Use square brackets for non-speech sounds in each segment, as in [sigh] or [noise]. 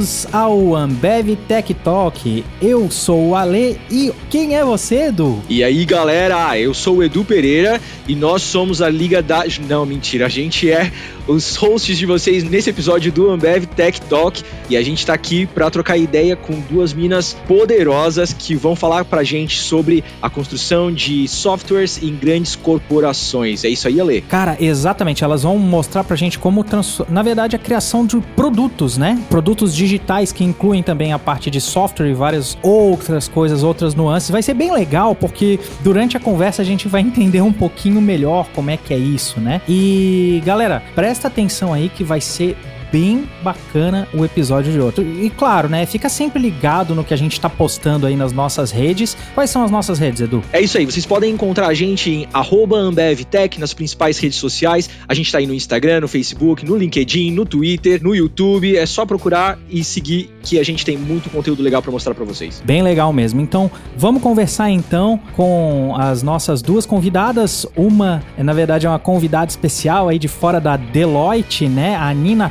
Bem-vindos ao Ambev Tech Talk. Eu sou o Ale e quem é você, Edu? E aí, galera, eu sou o Edu Pereira e nós somos a Liga da. Não, mentira, a gente é os hosts de vocês nesse episódio do Ambev Tech Talk e a gente tá aqui para trocar ideia com duas minas poderosas que vão falar pra gente sobre a construção de softwares em grandes corporações. É isso aí, Ale? Cara, exatamente. Elas vão mostrar pra gente como, trans... na verdade, a criação de produtos, né? Produtos digitais que incluem também a parte de software e várias outras coisas, outras nuances. Vai ser bem legal porque durante a conversa a gente vai [laughs] entender um pouquinho melhor como é que é isso, né? E galera, presta atenção aí que vai ser bem bacana o episódio de outro. E claro, né? Fica sempre ligado no que a gente tá postando aí nas nossas redes. Quais são as nossas redes, Edu? É isso aí, vocês podem encontrar a gente em AmbevTech nas principais redes sociais. A gente tá aí no Instagram, no Facebook, no LinkedIn, no Twitter, no YouTube. É só procurar e seguir que a gente tem muito conteúdo legal para mostrar para vocês. Bem legal mesmo. Então, vamos conversar então com as nossas duas convidadas. Uma, na verdade, é uma convidada especial aí de fora da Deloitte, né? A Nina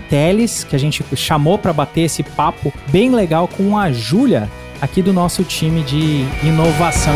Que a gente chamou para bater esse papo bem legal com a Júlia, aqui do nosso time de inovação.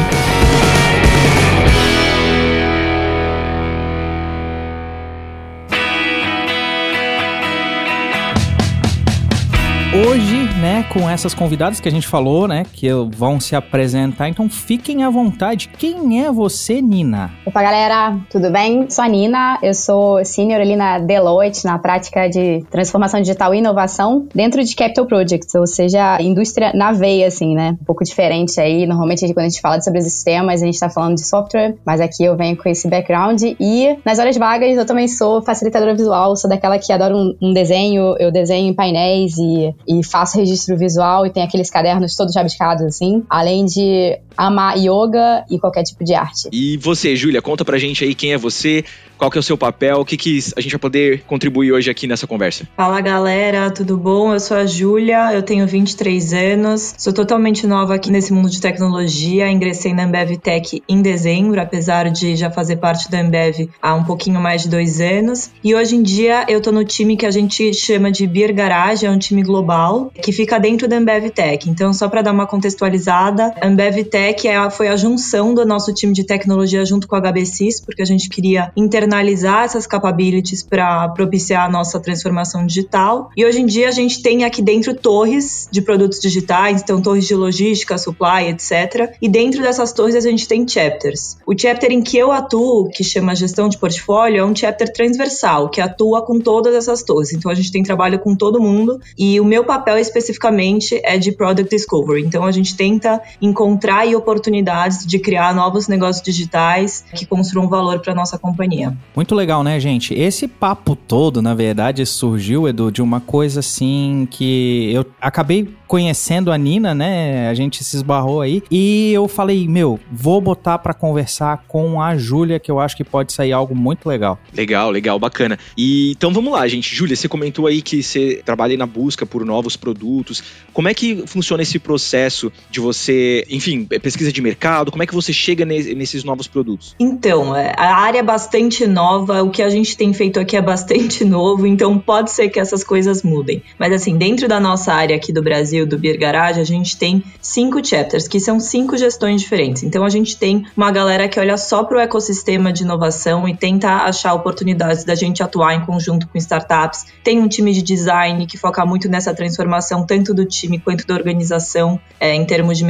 Hoje, né, com essas convidadas que a gente falou, né, que vão se apresentar, então fiquem à vontade. Quem é você, Nina? Opa, galera, tudo bem? Sou a Nina, eu sou senior ali na Deloitte, na prática de transformação digital e inovação dentro de Capital Projects, ou seja, indústria na veia, assim, né, um pouco diferente aí. Normalmente, quando a gente fala sobre os sistemas, a gente tá falando de software, mas aqui eu venho com esse background e nas horas vagas eu também sou facilitadora visual, sou daquela que adora um, um desenho, eu desenho em painéis e e faço registro visual e tem aqueles cadernos todos rabiscados assim, além de amar yoga e qualquer tipo de arte. E você, Júlia, conta pra gente aí quem é você, qual que é o seu papel, o que, que a gente vai poder contribuir hoje aqui nessa conversa. Fala galera, tudo bom? Eu sou a Júlia, eu tenho 23 anos, sou totalmente nova aqui nesse mundo de tecnologia, ingressei na Ambev Tech em dezembro, apesar de já fazer parte da Ambev há um pouquinho mais de dois anos. E hoje em dia eu tô no time que a gente chama de Beer Garage, é um time global que fica dentro da Ambev Tech. Então, só para dar uma contextualizada, a Ambev Tech que é, foi a junção do nosso time de tecnologia junto com a HBCs, porque a gente queria internalizar essas capabilities para propiciar a nossa transformação digital. E hoje em dia a gente tem aqui dentro torres de produtos digitais, então torres de logística, supply, etc. E dentro dessas torres a gente tem chapters. O chapter em que eu atuo, que chama gestão de portfólio, é um chapter transversal, que atua com todas essas torres. Então a gente tem trabalho com todo mundo e o meu papel especificamente é de product discovery. Então a gente tenta encontrar e oportunidades de criar novos negócios digitais que construam valor para nossa companhia. Muito legal, né, gente? Esse papo todo, na verdade, surgiu, Edu, de uma coisa assim que eu acabei conhecendo a Nina, né? A gente se esbarrou aí e eu falei, meu, vou botar para conversar com a Júlia, que eu acho que pode sair algo muito legal. Legal, legal, bacana. E então vamos lá, gente. Júlia, você comentou aí que você trabalha na busca por novos produtos. Como é que funciona esse processo de você, enfim, pesquisa de mercado? Como é que você chega nesses novos produtos? Então, é, a área é bastante nova, o que a gente tem feito aqui é bastante [laughs] novo, então pode ser que essas coisas mudem. Mas assim, dentro da nossa área aqui do Brasil, do Beer Garage, a gente tem cinco chapters, que são cinco gestões diferentes. Então a gente tem uma galera que olha só para o ecossistema de inovação e tenta achar oportunidades da gente atuar em conjunto com startups. Tem um time de design que foca muito nessa transformação, tanto do time quanto da organização, é, em termos de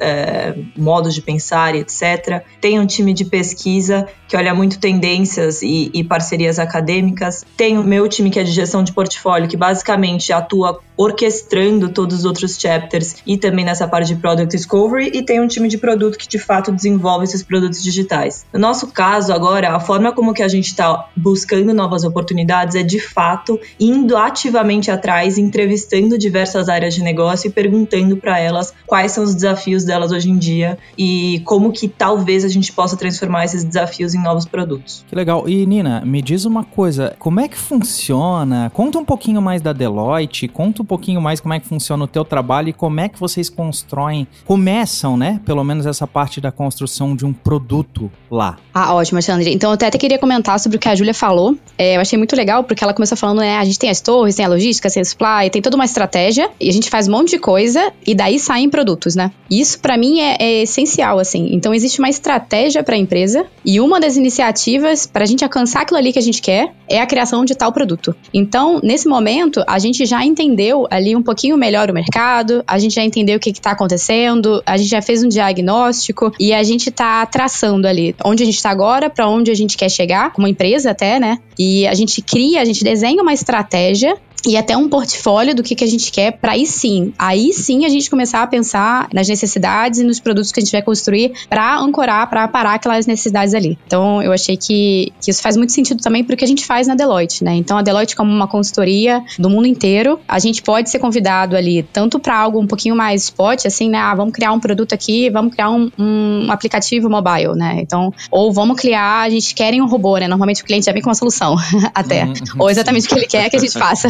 é, modos de pensar, etc. Tem um time de pesquisa que olha muito tendências e, e parcerias acadêmicas. Tem o meu time que é de gestão de portfólio, que basicamente atua orquestrando todos os outros chapters e também nessa parte de product discovery e tem um time de produto que de fato desenvolve esses produtos digitais. No nosso caso agora, a forma como que a gente está buscando novas oportunidades é de fato indo ativamente atrás, entrevistando diversas áreas de negócio e perguntando para elas quais são os desafios delas hoje em dia e como que talvez a gente possa transformar esses desafios em novos produtos. Que legal. E Nina, me diz uma coisa, como é que funciona? Conta um pouquinho mais da Deloitte, conta um pouquinho mais como é que funciona o teu trabalho e como é que vocês constroem, começam, né? Pelo menos essa parte da construção de um produto lá. Ah, ótimo, Alexandre. Então eu até, até queria comentar sobre o que a Júlia falou. É, eu achei muito legal porque ela começou falando, né? A gente tem as torres, tem a logística, tem a supply, tem toda uma estratégia e a gente faz um monte de coisa e daí saem produtos, né? Isso para mim é, é, essencial, assim. Então existe uma estratégia para a empresa e uma das iniciativas para a gente alcançar aquilo ali que a gente quer é a criação de tal produto. Então, nesse momento, a gente já entendeu ali um pouquinho melhor o mercado, a gente já entendeu o que está acontecendo, a gente já fez um diagnóstico e a gente está traçando ali onde a gente está agora, para onde a gente quer chegar, como empresa até, né? E a gente cria, a gente desenha uma estratégia e até um portfólio do que, que a gente quer para aí sim, aí sim a gente começar a pensar nas necessidades e nos produtos que a gente vai construir para ancorar, para parar aquelas necessidades ali. Então eu achei que, que isso faz muito sentido também porque a gente faz na Deloitte, né? Então a Deloitte como uma consultoria do mundo inteiro, a gente pode ser convidado ali tanto para algo um pouquinho mais spot, assim, né? Ah, vamos criar um produto aqui, vamos criar um, um aplicativo mobile, né? Então, ou vamos criar, a gente quer um robô, né? Normalmente o cliente já vem com uma solução [laughs] até, uhum. ou exatamente o que ele quer que a gente [laughs] faça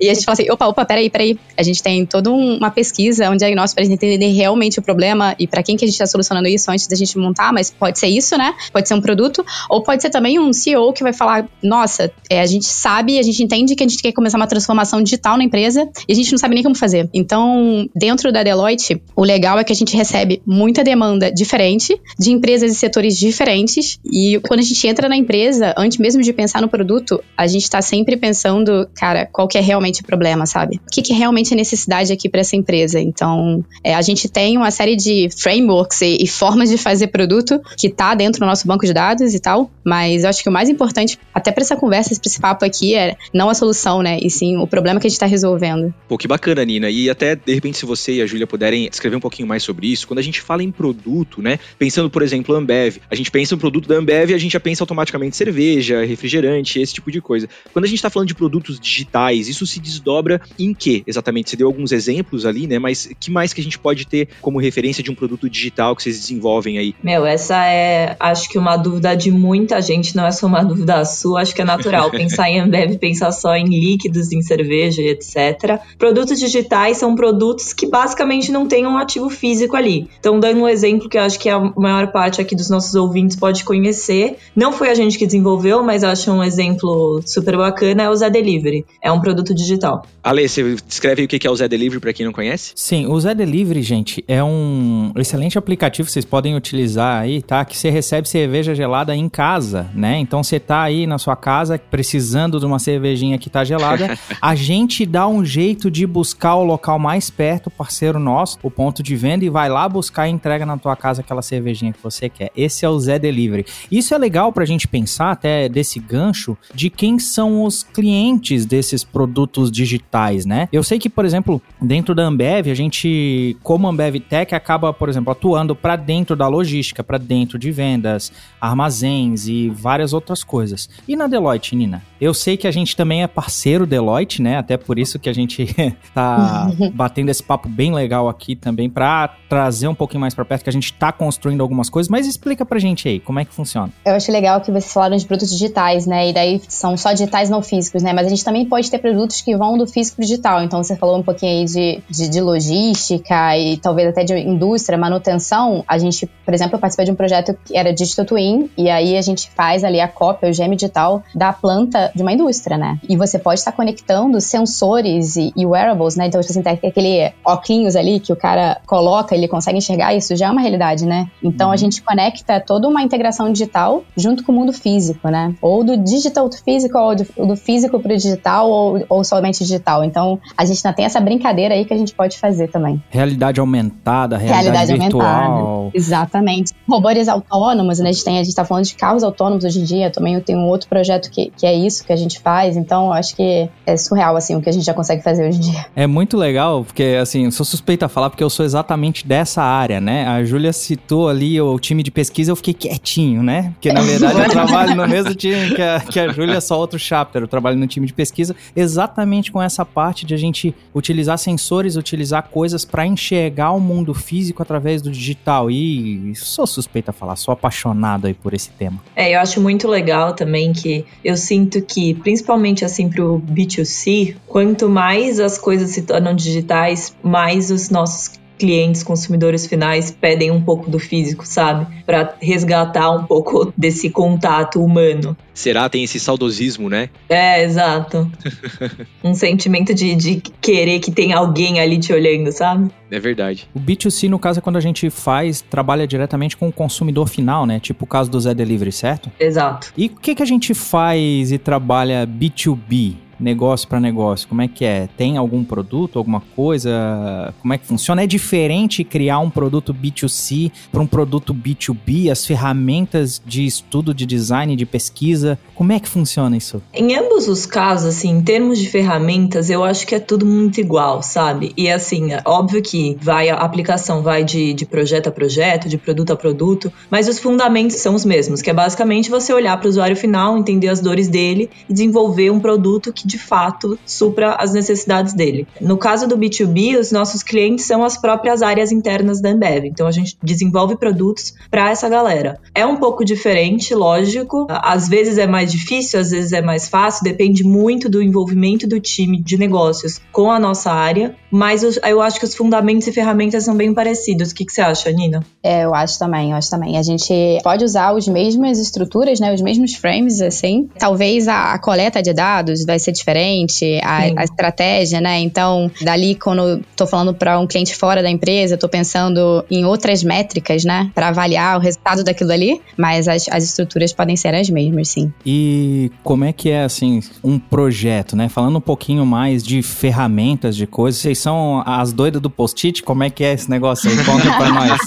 e a gente fala assim, opa, opa, peraí, peraí. A gente tem toda uma pesquisa, um diagnóstico pra gente entender realmente o problema e para quem que a gente está solucionando isso antes da gente montar, mas pode ser isso, né? Pode ser um produto, ou pode ser também um CEO que vai falar, nossa, é, a gente sabe, a gente entende que a gente quer começar uma transformação digital na empresa e a gente não sabe nem como fazer. Então, dentro da Deloitte, o legal é que a gente recebe muita demanda diferente, de empresas e setores diferentes, e quando a gente entra na empresa, antes mesmo de pensar no produto, a gente está sempre pensando, cara, qual que é realmente o problema, sabe? O que, que realmente é necessidade aqui para essa empresa? Então, é, a gente tem uma série de frameworks e, e formas de fazer produto que tá dentro do nosso banco de dados e tal, mas eu acho que o mais importante, até para essa conversa, esse papo aqui, é não a solução, né? E sim o problema que a gente tá resolvendo. Pô, que bacana, Nina. E até, de repente, se você e a Júlia puderem escrever um pouquinho mais sobre isso, quando a gente fala em produto, né? Pensando, por exemplo, Ambev, a gente pensa no produto da Ambev e a gente já pensa automaticamente cerveja, refrigerante, esse tipo de coisa. Quando a gente tá falando de produtos digitais, isso se desdobra em que exatamente? Você deu alguns exemplos ali, né? Mas que mais que a gente pode ter como referência de um produto digital que vocês desenvolvem aí? Meu, essa é, acho que uma dúvida de muita gente, não é só uma [laughs] dúvida sua, acho que é natural [laughs] pensar em Ambev, pensar só em líquidos, em cerveja e etc. Produtos digitais são produtos que basicamente não têm um ativo físico ali. Então, dando um exemplo que eu acho que a maior parte aqui dos nossos ouvintes pode conhecer, não foi a gente que desenvolveu, mas acho um exemplo super bacana, é o Zé Delivery. É um produto produto digital. Ale, você descreve o que é o Zé Delivery para quem não conhece? Sim, o Zé Delivery, gente, é um excelente aplicativo que vocês podem utilizar aí, tá? Que você recebe cerveja gelada em casa, né? Então você tá aí na sua casa precisando de uma cervejinha que tá gelada, [laughs] a gente dá um jeito de buscar o local mais perto, parceiro nosso, o ponto de venda e vai lá buscar e entrega na tua casa aquela cervejinha que você quer. Esse é o Zé Delivery. Isso é legal pra gente pensar até desse gancho de quem são os clientes desses produtos digitais, né? Eu sei que, por exemplo, dentro da Ambev, a gente, como Ambev Tech, acaba, por exemplo, atuando para dentro da logística, para dentro de vendas, armazéns e várias outras coisas. E na Deloitte, Nina? Eu sei que a gente também é parceiro Deloitte, né? Até por isso que a gente [laughs] tá [laughs] batendo esse papo bem legal aqui também para trazer um pouquinho mais para perto que a gente tá construindo algumas coisas, mas explica pra gente aí, como é que funciona? Eu acho legal que vocês falaram de produtos digitais, né? E daí são só digitais não físicos, né? Mas a gente também pode ter produtos que vão do físico pro digital. Então você falou um pouquinho aí de, de, de logística e talvez até de indústria, manutenção. A gente, por exemplo, participei de um projeto que era Digital Twin, e aí a gente faz ali a cópia, o gêmeo digital da planta de uma indústria, né? E você pode estar conectando sensores e, e wearables, né? Então, tipo assim, tem aquele óculos ali que o cara coloca, ele consegue enxergar, isso já é uma realidade, né? Então, uhum. a gente conecta toda uma integração digital junto com o mundo físico, né? Ou do digital to físico, ou do, do físico para o digital, ou, ou somente digital. Então, a gente ainda tem essa brincadeira aí que a gente pode fazer também. Realidade aumentada, realidade, realidade virtual. Aumentada. Exatamente. Robôs autônomos, né? A gente, tem, a gente tá falando de carros autônomos hoje em dia. Também eu tenho um outro projeto que, que é isso, que a gente faz. Então, acho que é surreal, assim, o que a gente já consegue fazer hoje em dia. É muito legal, porque, assim, sou suspeita a falar porque eu sou exatamente dessa área, né? A Júlia citou ali o time de pesquisa, eu fiquei quietinho, né? Porque, na verdade, eu [laughs] trabalho no mesmo time que a, que a Júlia, só outro chapter. Eu trabalho no time de pesquisa. Exatamente com essa parte de a gente utilizar sensores, utilizar coisas para enxergar o mundo físico através do digital. E sou suspeita a falar, sou apaixonado aí por esse tema. É, eu acho muito legal também que eu sinto que, principalmente assim pro B2C, quanto mais as coisas se tornam digitais, mais os nossos clientes, consumidores finais pedem um pouco do físico, sabe? Para resgatar um pouco [laughs] desse contato humano. Será? Tem esse saudosismo, né? É, exato. [laughs] um sentimento de, de querer que tem alguém ali te olhando, sabe? É verdade. O B2C, no caso, é quando a gente faz, trabalha diretamente com o consumidor final, né? Tipo o caso do Zé Delivery, certo? Exato. E o que, que a gente faz e trabalha B2B? Negócio para negócio? Como é que é? Tem algum produto, alguma coisa? Como é que funciona? É diferente criar um produto B2C para um produto B2B? As ferramentas de estudo, de design, de pesquisa, como é que funciona isso? Em ambos os casos, assim, em termos de ferramentas, eu acho que é tudo muito igual, sabe? E assim, é óbvio que vai a aplicação vai de, de projeto a projeto, de produto a produto, mas os fundamentos são os mesmos, que é basicamente você olhar para o usuário final, entender as dores dele e desenvolver um produto que de fato supra as necessidades dele. No caso do B2B, os nossos clientes são as próprias áreas internas da Ambev. Então a gente desenvolve produtos para essa galera. É um pouco diferente, lógico. Às vezes é mais difícil, às vezes é mais fácil, depende muito do envolvimento do time de negócios com a nossa área, mas eu acho que os fundamentos e ferramentas são bem parecidos. O que, que você acha, Nina? É, eu acho também, eu acho também. A gente pode usar as mesmas estruturas, né, os mesmos frames, assim. Talvez a, a coleta de dados vai ser diferente, a, a, estratégia, né? Então, dali, quando estou falando para um cliente fora da empresa, estou pensando em outras métricas, né? Para avaliar o resultado daquilo ali, mas as, as estruturas podem ser as mesmas, sim. E como é que é, assim, um projeto, né? Falando um pouquinho mais de ferramentas, de coisas, vocês são as doidas do post-it? Como é que é esse negócio aí? Conta pra [laughs] nós.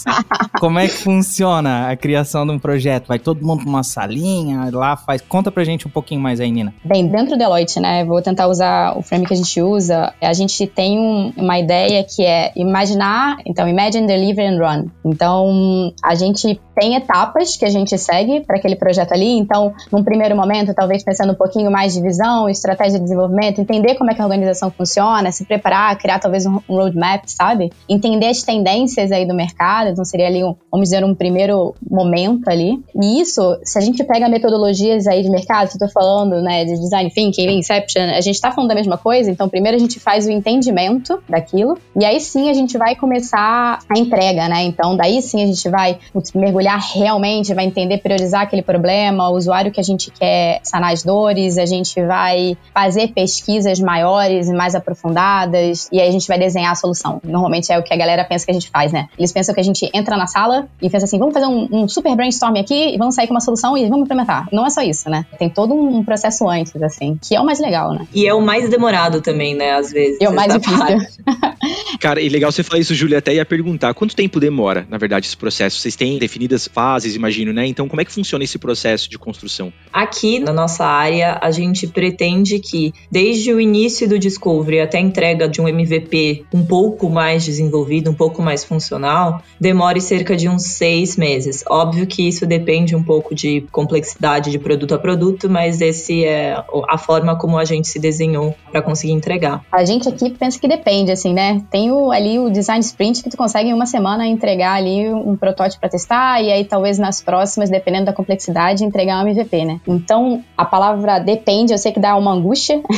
Como é que funciona a criação de um projeto? Vai todo mundo pra uma salinha, lá faz... Conta pra gente um pouquinho mais aí, Nina. Bem, dentro do Deloitte, né? Vou tentar usar o frame que a gente usa, a gente tem um, uma ideia que é imaginar, então, imagine, deliver and run. Então, a gente tem etapas que a gente segue para aquele projeto ali. Então, num primeiro momento, talvez pensando um pouquinho mais de visão, estratégia de desenvolvimento, entender como é que a organização funciona, se preparar, criar talvez um, roadmap, sabe? Entender as tendências aí do mercado. Então, seria ali, um, vamos dizer, um primeiro momento ali. E isso, se a gente pega metodologias aí de mercado, se eu tô falando, né, de design thinking, inception, a gente tá falando da mesma coisa. Então, primeiro a gente faz o entendimento daquilo e aí sim a gente vai começar a entrega, né? Então, daí sim a gente vai mergulhar realmente, vai entender, priorizar aquele problema, o usuário que a gente quer sanar as dores, a gente vai fazer pesquisas maiores e mais aprofundadas, e aí a gente vai desenhar a solução. Normalmente é o que a galera pensa que a gente faz, né? Eles pensam que a gente entra na sala e pensa assim, vamos fazer um, um super brainstorm aqui, vamos sair com uma solução e vamos implementar. Não é só isso, né? Tem todo um processo antes, assim, que é o mais legal, né? E é o mais demorado também, né, às vezes. É o mais difícil. [laughs] Cara, e legal você falar isso, Júlia, até ia perguntar, quanto tempo demora, na verdade, esse processo? Vocês têm definido devidas fases, imagino, né? Então, como é que funciona esse processo de construção? Aqui na nossa área, a gente pretende que, desde o início do Discovery até a entrega de um MVP um pouco mais desenvolvido, um pouco mais funcional, demore cerca de uns seis meses. Óbvio que isso depende um pouco de complexidade de produto a produto, mas esse é a forma como a gente se desenhou para conseguir entregar. A gente aqui pensa que depende, assim, né? Tem o, ali o design sprint que tu consegue em uma semana entregar ali um protótipo para testar e aí talvez nas próximas, dependendo da complexidade, entregar um MVP, né? Então, a palavra depende, eu sei que dá uma angústia. [laughs]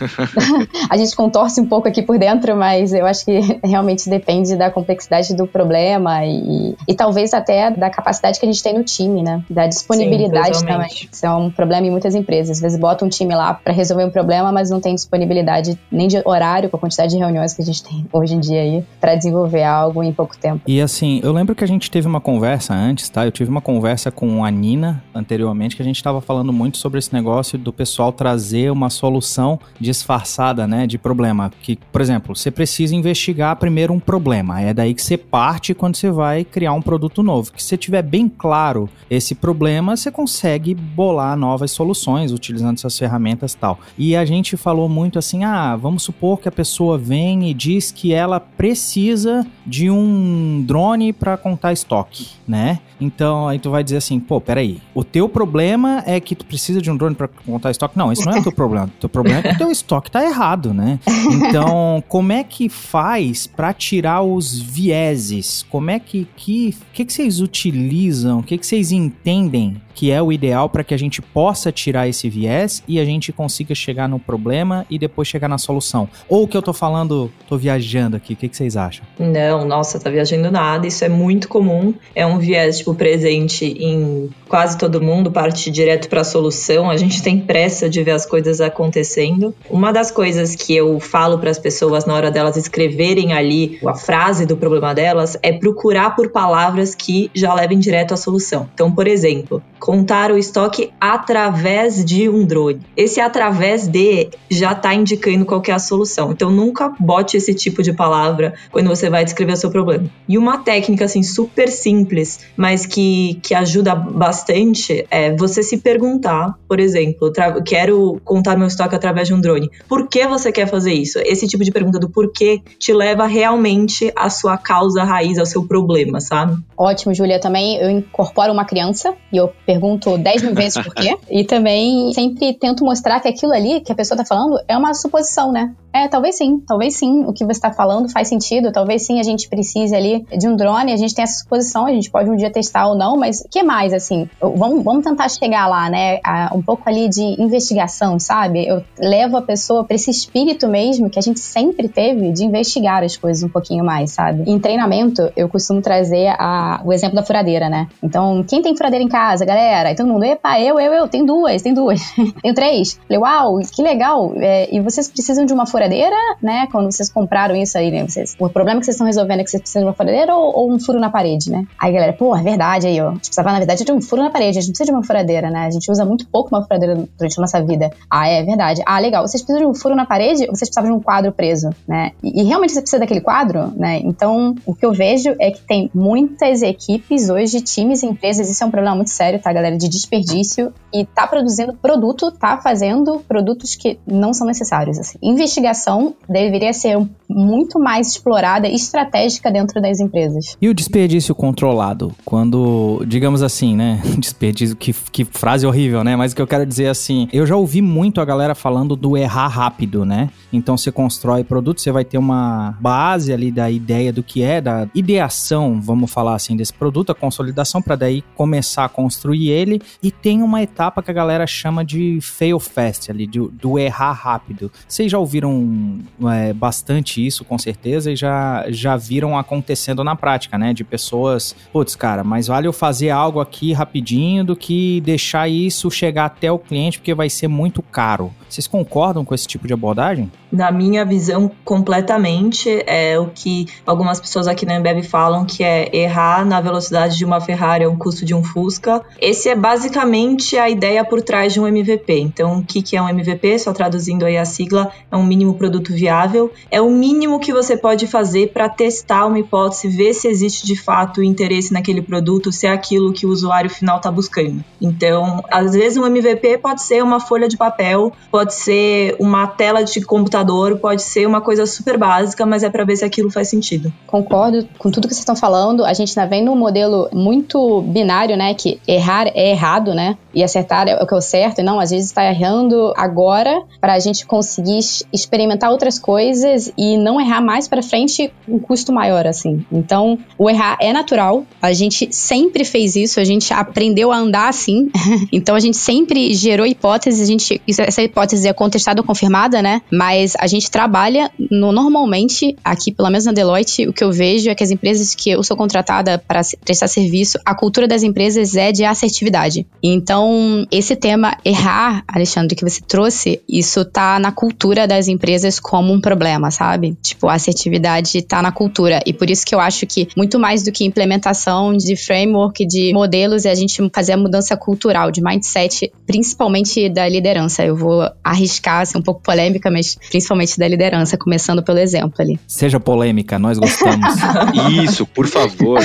[laughs] a gente contorce um pouco aqui por dentro, mas eu acho que realmente depende da complexidade do problema e, e talvez até da capacidade que a gente tem no time, né? Da disponibilidade Sim, também. Isso é um problema em muitas empresas. Às vezes bota um time lá para resolver um problema, mas não tem disponibilidade nem de horário com a quantidade de reuniões que a gente tem hoje em dia aí para desenvolver algo em pouco tempo. E assim, eu lembro que a gente teve uma conversa antes, tá? Eu tive uma conversa com a Nina anteriormente que a gente estava falando muito sobre esse negócio do pessoal trazer uma solução disfarçada, né, de problema. Que, por exemplo, você precisa investigar primeiro um problema. É daí que você parte quando você vai criar um produto novo. Que se tiver bem claro esse problema, você consegue bolar novas soluções utilizando essas ferramentas tal. E a gente falou muito assim: ah, vamos supor que a pessoa vem e diz diz que ela precisa de um drone para contar estoque, né? Então, aí tu vai dizer assim, pô, peraí, o teu problema é que tu precisa de um drone para contar estoque? Não, isso não é o teu problema. O teu problema é que o teu estoque tá errado, né? Então, como é que faz para tirar os vieses? Como é que que que, que vocês utilizam? O que, que vocês entendem que é o ideal para que a gente possa tirar esse viés e a gente consiga chegar no problema e depois chegar na solução? Ou o que eu tô falando, tô viajando aqui, o que, que vocês acham? Não, nossa, tá viajando nada, isso é muito comum. É um viés, tipo, presente em quase todo mundo, parte direto para a solução. A gente tem pressa de ver as coisas acontecendo. Uma das coisas que eu falo para as pessoas na hora delas escreverem ali a frase do problema delas é procurar por palavras que já levem direto à solução. Então, por exemplo, contar o estoque através de um drone. Esse através de já está indicando qual é a solução. Então, nunca bote esse tipo de palavra quando você vai descrever o seu problema. E uma técnica assim super simples, mas que, que ajuda bastante é você se perguntar, por exemplo, quero contar meu estoque através de um drone. Por que você quer fazer isso? Esse tipo de pergunta do porquê te leva realmente à sua causa raiz, ao seu problema, sabe? Ótimo, Júlia. Também eu incorporo uma criança e eu pergunto 10 mil vezes por quê. [laughs] e também sempre tento mostrar que aquilo ali que a pessoa tá falando é uma suposição, né? É, talvez sim, talvez sim. O que você está falando faz sentido. Talvez sim a gente precise ali de um drone. A gente tem essa suposição, a gente pode um dia testar ou não, mas que mais, assim? Vamos, vamos tentar chegar lá, né? A, um pouco ali de investigação, sabe? Eu levo a pessoa para esse espírito mesmo que a gente sempre teve de investigar as coisas um pouquinho mais, sabe? Em treinamento, eu costumo trazer a, o exemplo da furadeira, né? Então, quem tem furadeira em casa, galera? Aí todo mundo, epa, eu, eu, eu, tem duas, tem duas, [laughs] tenho três. Uau, que legal. É, e vocês precisam de uma furadeira furadeira, né? Quando vocês compraram isso aí, né? Vocês, o problema que vocês estão resolvendo é que vocês precisam de uma furadeira ou, ou um furo na parede, né? Aí, galera, pô, é verdade aí, ó. A gente precisava, na verdade, de um furo na parede. A gente não precisa de uma furadeira, né? A gente usa muito pouco uma furadeira durante a nossa vida. Ah, é verdade. Ah, legal. Vocês precisam de um furo na parede ou vocês precisavam de um quadro preso, né? E, e realmente você precisa daquele quadro, né? Então, o que eu vejo é que tem muitas equipes hoje, times e empresas, isso é um problema muito sério, tá, galera? De desperdício e tá produzindo produto, tá fazendo produtos que não são necessários, assim. Investigação deveria ser muito mais explorada e estratégica dentro das empresas. E o desperdício controlado? Quando, digamos assim, né? [laughs] Desperdício, que, que frase horrível, né? Mas o que eu quero dizer assim, eu já ouvi muito a galera falando do errar rápido, né? Então você constrói produto, você vai ter uma base ali da ideia do que é, da ideação, vamos falar assim, desse produto, a consolidação, para daí começar a construir ele. E tem uma etapa que a galera chama de fail fast, ali, do, do errar rápido. Vocês já ouviram é, bastante isso, com certeza, e já, já viram acontecendo na prática, né? De pessoas, putz, cara, mas vale eu fazer algo aqui rapidinho do que deixar isso chegar até o cliente, porque vai ser muito caro. Vocês concordam com esse tipo de abordagem? Na minha visão, completamente. É o que algumas pessoas aqui na Embev falam que é errar na velocidade de uma Ferrari é um custo de um Fusca. Esse é basicamente a ideia por trás de um MVP. Então, o que, que é um MVP? Só traduzindo aí a sigla, é um mínimo produto viável. É o mínimo que você pode fazer para testar uma hipótese, ver se existe de fato interesse naquele produto, se é aquilo que o usuário final está buscando. Então, às vezes um MVP pode ser uma folha de papel, pode ser uma tela de computador, pode ser uma coisa super básica, mas é para ver se aquilo faz sentido. Concordo com tudo que vocês estão falando. A gente tá vendo um modelo muito binário, né? Que errar é errado, né? E acertar é o que é o certo. E não, às vezes está errando agora para a gente conseguir experimentar outras coisas e não errar mais para frente um custo maior, assim. Então, o errar é natural. A gente sempre fez isso. A gente aprendeu a andar assim. [laughs] então, a gente sempre gerou hipóteses. A gente, essa hipótese é contestada ou confirmada, né? Mas a gente trabalha no, normalmente, aqui pelo menos na Deloitte, o que eu vejo é que as empresas que eu sou contratada para prestar serviço, a cultura das empresas é de assertividade. Então, esse tema errar, Alexandre, que você trouxe, isso tá na cultura das empresas como um problema, sabe? Tipo, a assertividade tá na cultura. E por isso que eu acho que muito mais do que implementação de framework, de modelos, é a gente fazer a mudança cultural, de mindset, principalmente da liderança. Eu vou arriscar, ser um pouco polêmica, mas principalmente da liderança, começando pelo exemplo ali. Seja polêmica, nós gostamos. [laughs] Isso, por favor.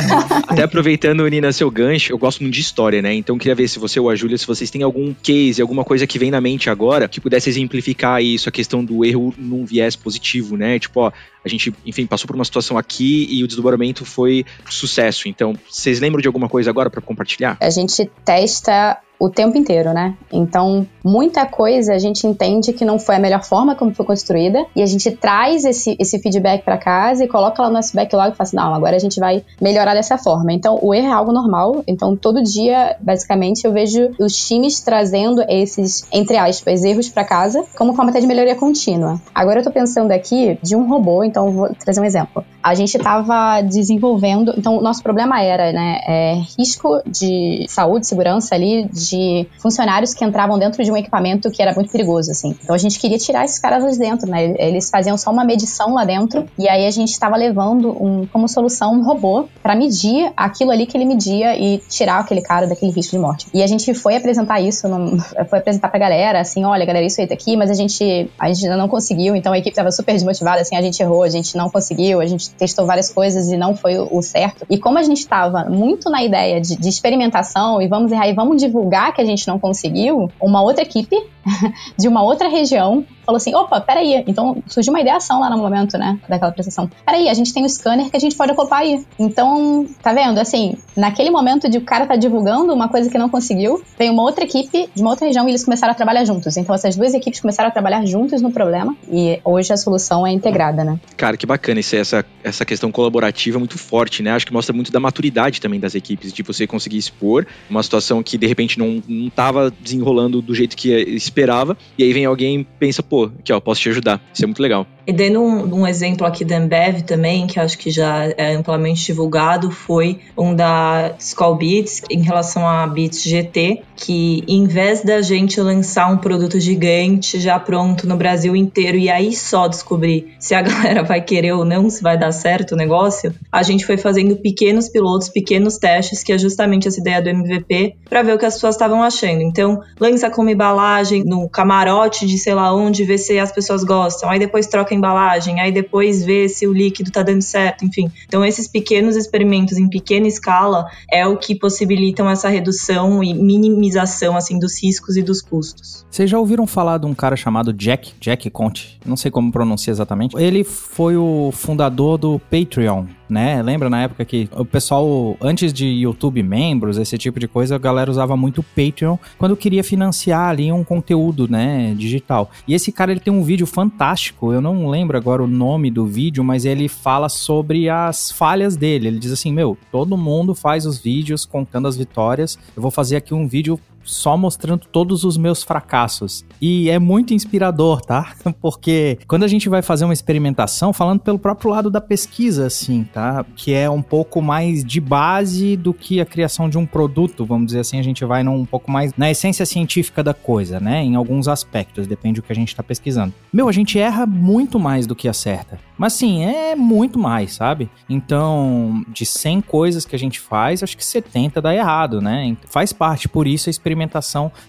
Até aproveitando, Nina, seu gancho, eu gosto muito de história, né? Então queria ver se você ou a Júlia, se vocês têm algum case, alguma coisa que vem na mente agora, que pudesse exemplificar isso, a questão do erro num viés positivo, né? Tipo, ó, a gente, enfim, passou por uma situação aqui e o desdobramento foi sucesso. Então, vocês lembram de alguma coisa agora para compartilhar? A gente testa o tempo inteiro, né? Então, muita coisa a gente entende que não foi a melhor forma como foi construída e a gente traz esse, esse feedback para casa e coloca lá no nosso backlog e fala assim, não, agora a gente vai melhorar dessa forma. Então, o erro é algo normal. Então, todo dia, basicamente, eu vejo os times trazendo esses, entre aspas, erros para casa como forma até de melhoria contínua. Agora eu tô pensando aqui de um robô, então vou trazer um exemplo. A gente estava desenvolvendo, então o nosso problema era, né, é, risco de saúde, segurança ali, de funcionários que entravam dentro de um equipamento que era muito perigoso, assim. Então a gente queria tirar esses caras de dentro, né? Eles faziam só uma medição lá dentro e aí a gente estava levando um, como solução um robô para medir aquilo ali que ele media e tirar aquele cara daquele risco de morte. E a gente foi apresentar isso, num, [laughs] foi apresentar pra galera, assim, olha, galera, isso aí tá aqui, mas a gente, a gente ainda não conseguiu, então a equipe tava super desmotivada, assim, a gente errou, a gente não conseguiu, a gente testou várias coisas e não foi o, certo. E como a gente estava muito na ideia de, de experimentação e vamos errar e vamos divulgar que a gente não conseguiu, uma outra equipe [laughs] de uma outra região falou assim: opa, peraí. Então surgiu uma ideação lá no momento, né, daquela prestação. Peraí, a gente tem o um scanner que a gente pode ocupar aí. Então, tá vendo? Assim, naquele momento de o cara tá divulgando uma coisa que não conseguiu, veio uma outra equipe de uma outra região e eles começaram a trabalhar juntos. Então essas duas equipes começaram a trabalhar juntos no problema e hoje a solução é integrada, né? Cara, que bacana isso, essa, essa questão colaborativa muito forte, né? Acho que mostra muito da maturidade também das equipes, de você conseguir expor uma situação que de repente não, não tava desenrolando do jeito que esperava, e aí vem alguém e pensa, pô, aqui ó, posso te ajudar. Isso é muito legal. E dando um, um, exemplo aqui da Ambev também, que acho que já é amplamente divulgado, foi um da Skull Beats em relação a Beats GT, que em vez da gente lançar um produto gigante já pronto no Brasil inteiro e aí só descobrir se a [laughs] galera vai querer ou não, se vai dar certo o negócio, a gente foi fazendo pequenos pilotos, pequenos testes, que é justamente essa ideia do MVP, para ver o que as pessoas estavam achando. Então, lança como embalagem no camarote de sei lá onde, ver se as pessoas gostam, aí depois troca embalagem, aí depois vê se o líquido tá dando certo, enfim. Então, esses pequenos experimentos em pequena escala é o que possibilitam essa redução e minimização, assim, dos riscos e dos custos. Vocês já ouviram falar de um cara chamado Jack, Jack Conte? Não sei como pronuncia exatamente. Ele foi o fundador do Patreon, né? Lembra na época que o pessoal, antes de YouTube membros, esse tipo de coisa, a galera usava muito o Patreon quando queria financiar ali um conteúdo, né, digital. E esse cara, ele tem um vídeo fantástico, eu não lembro agora o nome do vídeo, mas ele fala sobre as falhas dele. Ele diz assim, meu, todo mundo faz os vídeos contando as vitórias, eu vou fazer aqui um vídeo só mostrando todos os meus fracassos. E é muito inspirador, tá? [laughs] Porque quando a gente vai fazer uma experimentação, falando pelo próprio lado da pesquisa, assim, tá? Que é um pouco mais de base do que a criação de um produto, vamos dizer assim, a gente vai num um pouco mais na essência científica da coisa, né? Em alguns aspectos, depende do que a gente tá pesquisando. Meu, a gente erra muito mais do que acerta. Mas sim, é muito mais, sabe? Então, de 100 coisas que a gente faz, acho que 70 dá errado, né? Faz parte, por isso a experimentação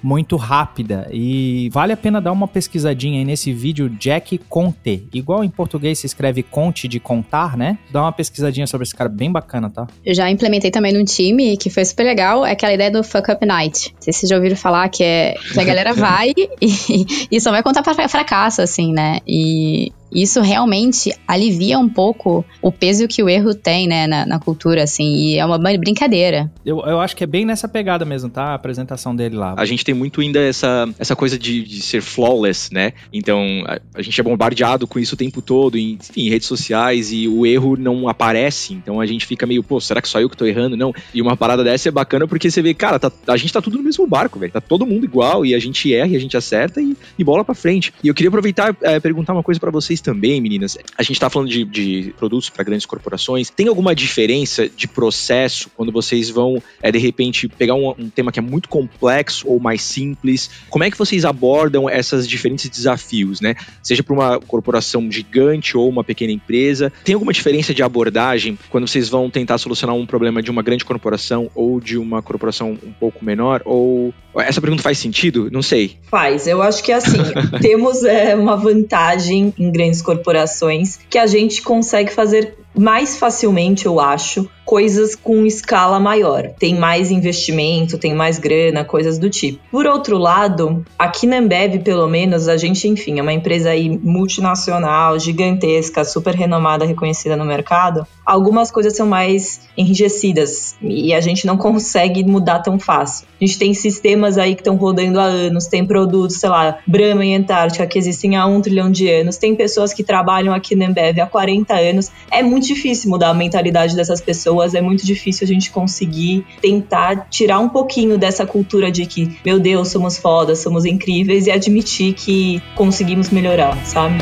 muito rápida. E vale a pena dar uma pesquisadinha aí nesse vídeo Jack Conte. Igual em português se escreve conte de contar, né? Dá uma pesquisadinha sobre esse cara bem bacana, tá? Eu já implementei também num time que foi super legal, é aquela ideia do fuck up night. Não sei se vocês já ouviram falar que é que a galera [laughs] vai e, e só vai contar pra fracasso, assim, né? E isso realmente alivia um pouco o peso que o erro tem, né, na, na cultura, assim, e é uma brincadeira. Eu, eu acho que é bem nessa pegada mesmo, tá? A apresentação dele lá. A gente tem muito ainda essa, essa coisa de, de ser flawless, né? Então, a, a, gente é bombardeado com isso o tempo todo, em, enfim, redes sociais, e o erro não aparece, então a gente fica meio, pô, será que só eu que tô errando? Não. E uma parada dessa é bacana porque você vê, cara, tá, a gente tá tudo no mesmo barco, velho. Tá todo mundo igual, e a gente erra, e a gente acerta, e, e bola pra frente. E eu queria aproveitar e é, perguntar uma coisa para vocês também, meninas. A gente está falando de, de produtos para grandes corporações. Tem alguma diferença de processo quando vocês vão, é, de repente, pegar um, um, tema que é muito complexo ou mais simples? Como é que vocês abordam esses diferentes desafios, né? Seja para uma corporação gigante ou uma pequena empresa. Tem alguma diferença de abordagem quando vocês vão tentar solucionar um problema de uma grande corporação ou de uma corporação um pouco menor? Ou Essa pergunta faz sentido? Não sei. Faz. Eu acho que assim, [laughs] temos é, uma vantagem em grandes corporações que a gente consegue fazer mais facilmente, eu acho, coisas com escala maior. Tem mais investimento, tem mais grana, coisas do tipo. Por outro lado, aqui na Ambev, pelo menos, a gente, enfim, é uma empresa aí multinacional, gigantesca, super renomada, reconhecida no mercado. Algumas coisas são mais enrijecidas e a gente não consegue mudar tão fácil. A gente tem sistemas aí que estão rodando há anos, tem produtos, sei lá, Brahma e Antártica que existem há um trilhão de anos, tem pessoas que trabalham aqui na Ambev há 40 anos. É muito difícil mudar a mentalidade dessas pessoas, é muito difícil a gente conseguir tentar tirar um pouquinho dessa cultura de que, meu Deus, somos fodas, somos incríveis e admitir que conseguimos melhorar, sabe?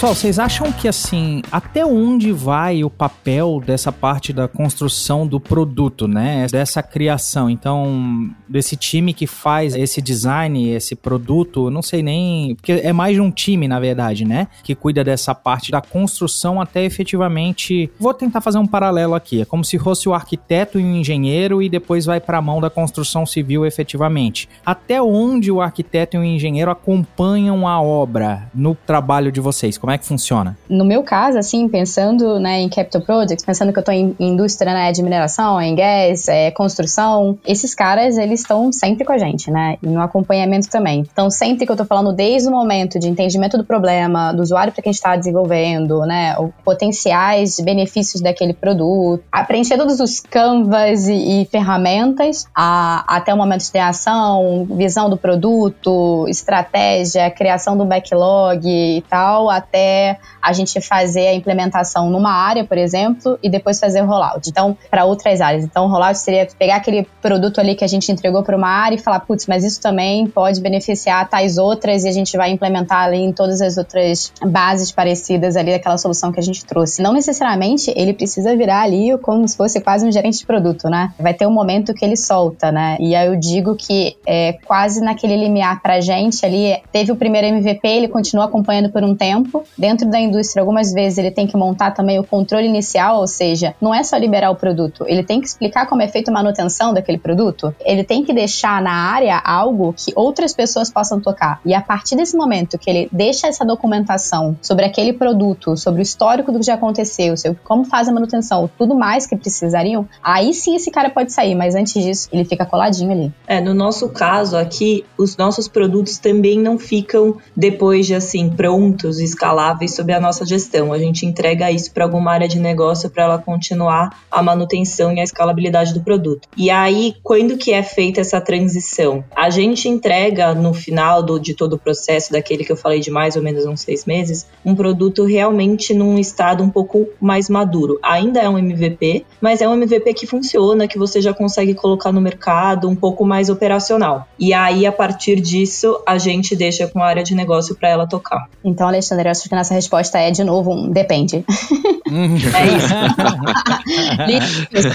Pessoal, vocês acham que assim, até onde vai o papel dessa parte da construção do produto, né? Dessa criação. Então, desse time que faz esse design, esse produto, não sei nem. Porque é mais de um time, na verdade, né? Que cuida dessa parte da construção até efetivamente. Vou tentar fazer um paralelo aqui. É como se fosse o arquiteto e o engenheiro e depois vai para a mão da construção civil efetivamente. Até onde o arquiteto e o engenheiro acompanham a obra no trabalho de vocês? Como é que funciona? No meu caso, assim, pensando né, em capital projects, pensando que eu estou em indústria né, de mineração, em gás, é, construção, esses caras, eles estão sempre com a gente, né? E no acompanhamento também. Então, sempre que eu estou falando desde o momento de entendimento do problema, do usuário para quem está desenvolvendo, né? Potenciais benefícios daquele produto, a preencher todos os canvas e, e ferramentas, a, até o momento de criação, visão do produto, estratégia, criação do backlog e tal, até a gente fazer a implementação numa área, por exemplo, e depois fazer o rollout. Então, para outras áreas. Então, o rollout seria pegar aquele produto ali que a gente entregou para uma área e falar, putz, mas isso também pode beneficiar tais outras e a gente vai implementar ali em todas as outras bases parecidas ali daquela solução que a gente trouxe. Não necessariamente ele precisa virar ali como se fosse quase um gerente de produto, né? Vai ter um momento que ele solta, né? E aí eu digo que é quase naquele limiar pra gente ali, teve o primeiro MVP, ele continua acompanhando por um tempo, Dentro da indústria, algumas vezes ele tem que montar também o controle inicial, ou seja, não é só liberar o produto, ele tem que explicar como é feita a manutenção daquele produto, ele tem que deixar na área algo que outras pessoas possam tocar. E a partir desse momento que ele deixa essa documentação sobre aquele produto, sobre o histórico do que já aconteceu, sobre como faz a manutenção, tudo mais que precisariam, aí sim esse cara pode sair, mas antes disso, ele fica coladinho ali. É, no nosso caso aqui, os nossos produtos também não ficam depois de assim prontos, escalados escaláveis sob a nossa gestão. A gente entrega isso para alguma área de negócio para ela continuar a manutenção e a escalabilidade do produto. E aí, quando que é feita essa transição? A gente entrega no final do, de todo o processo, daquele que eu falei de mais ou menos uns seis meses, um produto realmente num estado um pouco mais maduro. Ainda é um MVP, mas é um MVP que funciona, que você já consegue colocar no mercado, um pouco mais operacional. E aí, a partir disso, a gente deixa com a área de negócio para ela tocar. Então, Alexandre, acho que nossa resposta é, de novo, um depende. Uhum. [laughs] é [laughs] isso.